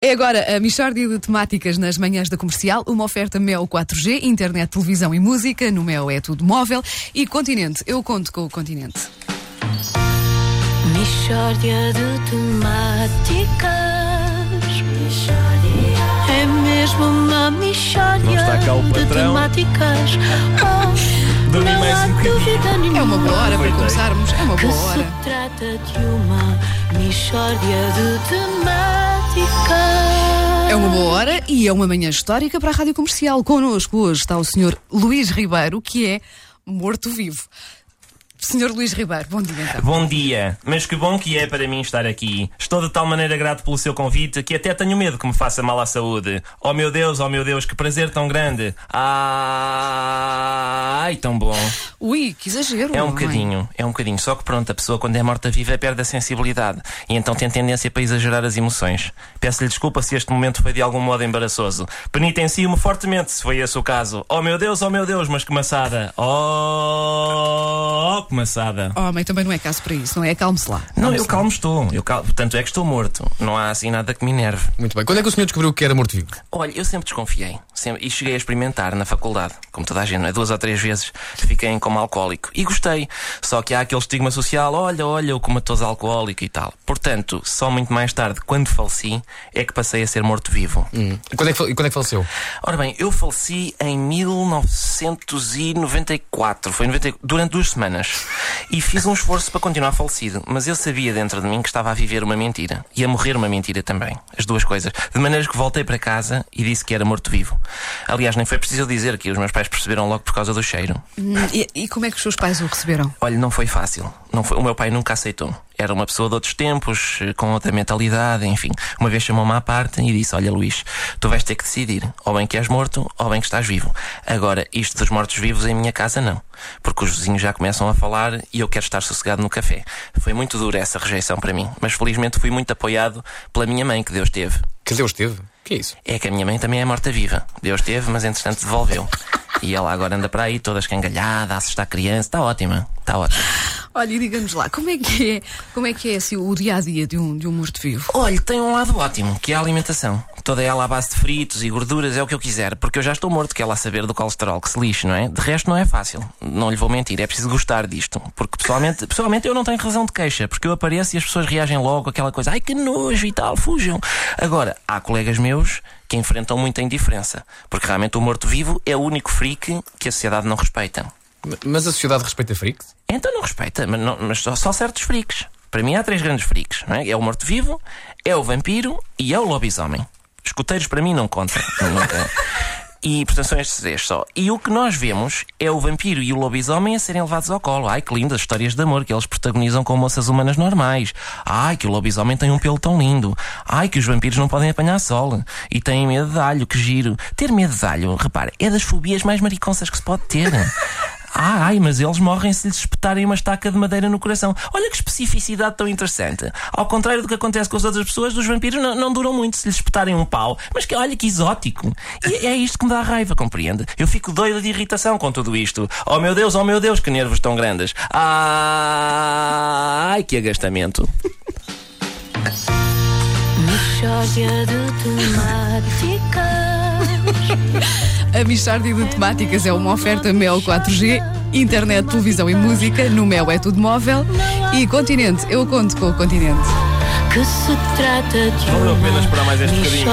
É agora a Michórdia de Temáticas nas manhãs da comercial, uma oferta Mel 4G, internet, televisão e música. No Mel é tudo móvel. E Continente, eu conto com o Continente. Michórdia de temáticas. É mesmo uma michórdia de temáticas. Oh, Dormi mais um bocadinho. Boa hora para começarmos. É uma boa se hora. trata de uma michórdia de temáticas. É uma boa hora e é uma manhã histórica para a Rádio Comercial. Connosco hoje está o Sr. Luís Ribeiro, que é morto-vivo. Sr. Luís Ribeiro, bom dia então. Bom dia, mas que bom que é para mim estar aqui. Estou de tal maneira grato pelo seu convite que até tenho medo que me faça mal à saúde. Oh meu Deus, oh meu Deus, que prazer tão grande. Ai, tão bom. Ui, que exagero. É um bocadinho, é um bocadinho. Só que pronto, a pessoa quando é morta viva perde a sensibilidade e então tem tendência para exagerar as emoções. Peço-lhe desculpa se este momento foi de algum modo embaraçoso. Penitencio-me fortemente se foi esse o caso. Oh meu Deus, oh meu Deus, mas que maçada. Oh, maçada. Homem, também não é caso para isso, não é? Acalme-se lá. Não, Acalme-se eu calmo estou. Eu calmo, tanto é que estou morto. Não há assim nada que me enerve. Muito bem. Quando é que o senhor descobriu que era morto-vivo? Olha, eu sempre desconfiei. Sempre, e cheguei a experimentar na faculdade. Como toda a gente, não é? duas ou três vezes fiquei em coma alcoólico. E gostei. Só que há aquele estigma social: olha, olha, o comatoso alcoólico e tal. Portanto, só muito mais tarde, quando faleci, é que passei a ser morto-vivo. E quando é que, e quando é que faleceu? Ora bem, eu faleci em 1994, foi 90, durante duas semanas. E fiz um esforço para continuar falecido, mas eu sabia dentro de mim que estava a viver uma mentira. E a morrer uma mentira também. As duas coisas. De maneira que voltei para casa e disse que era morto-vivo. Aliás, nem foi preciso dizer que os meus pais perceberam logo por causa do cheiro. Hum, E, e como é que os seus pais o receberam? Olha, não foi fácil. Não foi, o meu pai nunca aceitou. Era uma pessoa de outros tempos, com outra mentalidade, enfim. Uma vez chamou-me à parte e disse: Olha, Luís, tu vais ter que decidir. Ou bem que és morto, ou bem que estás vivo. Agora, isto dos mortos-vivos em minha casa não. Porque os vizinhos já começam a falar e eu quero estar sossegado no café. Foi muito dura essa rejeição para mim. Mas felizmente fui muito apoiado pela minha mãe, que Deus teve. Que Deus teve? Que é isso? É que a minha mãe também é morta-viva. Deus teve, mas entretanto devolveu. E ela agora anda para aí toda escangalhada, a assustar a criança. Está ótima, está ótima. Olha, e lá, como é que é, como é, que é assim, o dia a dia de um, de um morto-vivo? Olha, tem um lado ótimo, que é a alimentação. Toda ela à base de fritos e gorduras é o que eu quiser, porque eu já estou morto, que é lá saber do colesterol, que se lixe, não é? De resto não é fácil. Não lhe vou mentir, é preciso gostar disto. Porque pessoalmente, pessoalmente eu não tenho razão de queixa, porque eu apareço e as pessoas reagem logo aquela coisa, ai que nojo e tal, fujam. Agora, há colegas meus que enfrentam muita indiferença, porque realmente o morto-vivo é o único freak que a sociedade não respeita. Mas a sociedade respeita freaks? Então não respeita, mas, não- mas só, só certos freaks. Para mim há três grandes freaks, é? É o morto-vivo, é o vampiro e é o lobisomem. Escuteiros para mim não contam. Nunca. E portanto são estes três só. E o que nós vemos é o vampiro e o lobisomem a serem levados ao colo. Ai que lindas histórias de amor que eles protagonizam com moças humanas normais. Ai que o lobisomem tem um pelo tão lindo. Ai que os vampiros não podem apanhar sol. E têm medo de alho, que giro. Ter medo de alho, repare, é das fobias mais mariconsas que se pode ter. Ah, ai, mas eles morrem se lhes espetarem uma estaca de madeira no coração. Olha que especificidade tão interessante. Ao contrário do que acontece com as outras pessoas, os vampiros não, não duram muito se lhes espetarem um pau. Mas que olha que exótico. E é isto que me dá raiva, compreende? Eu fico doida de irritação com tudo isto. Oh meu Deus, oh meu Deus, que nervos tão grandes. Ai, que agastamento. De. A Michórdia de Temáticas é uma oferta Mel 4G, internet, televisão e música. No Mel é tudo móvel. E Continente, eu conto com o Continente. Que se trata de Valeu a uma pena esperar mais este bocadinho,